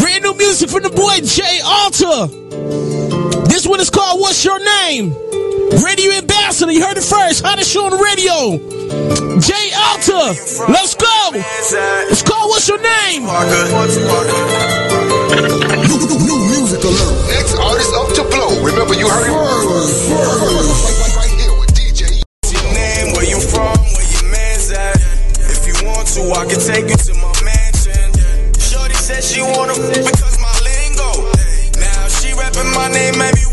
Brand new music from the boy Jay Alta. This one is called What's Your Name? Radio Ambassador, you heard it first. Hottest show on the radio. Jay Alta, let's go. It's called What's Your Name? New music alert. Next artist up to blow. Remember you heard it first. Right here with DJ. your name, where you from, where your man's at. If you want to, I can take you to my mansion. Shorty said she wanna because my lingo. Now she rapping my name, maybe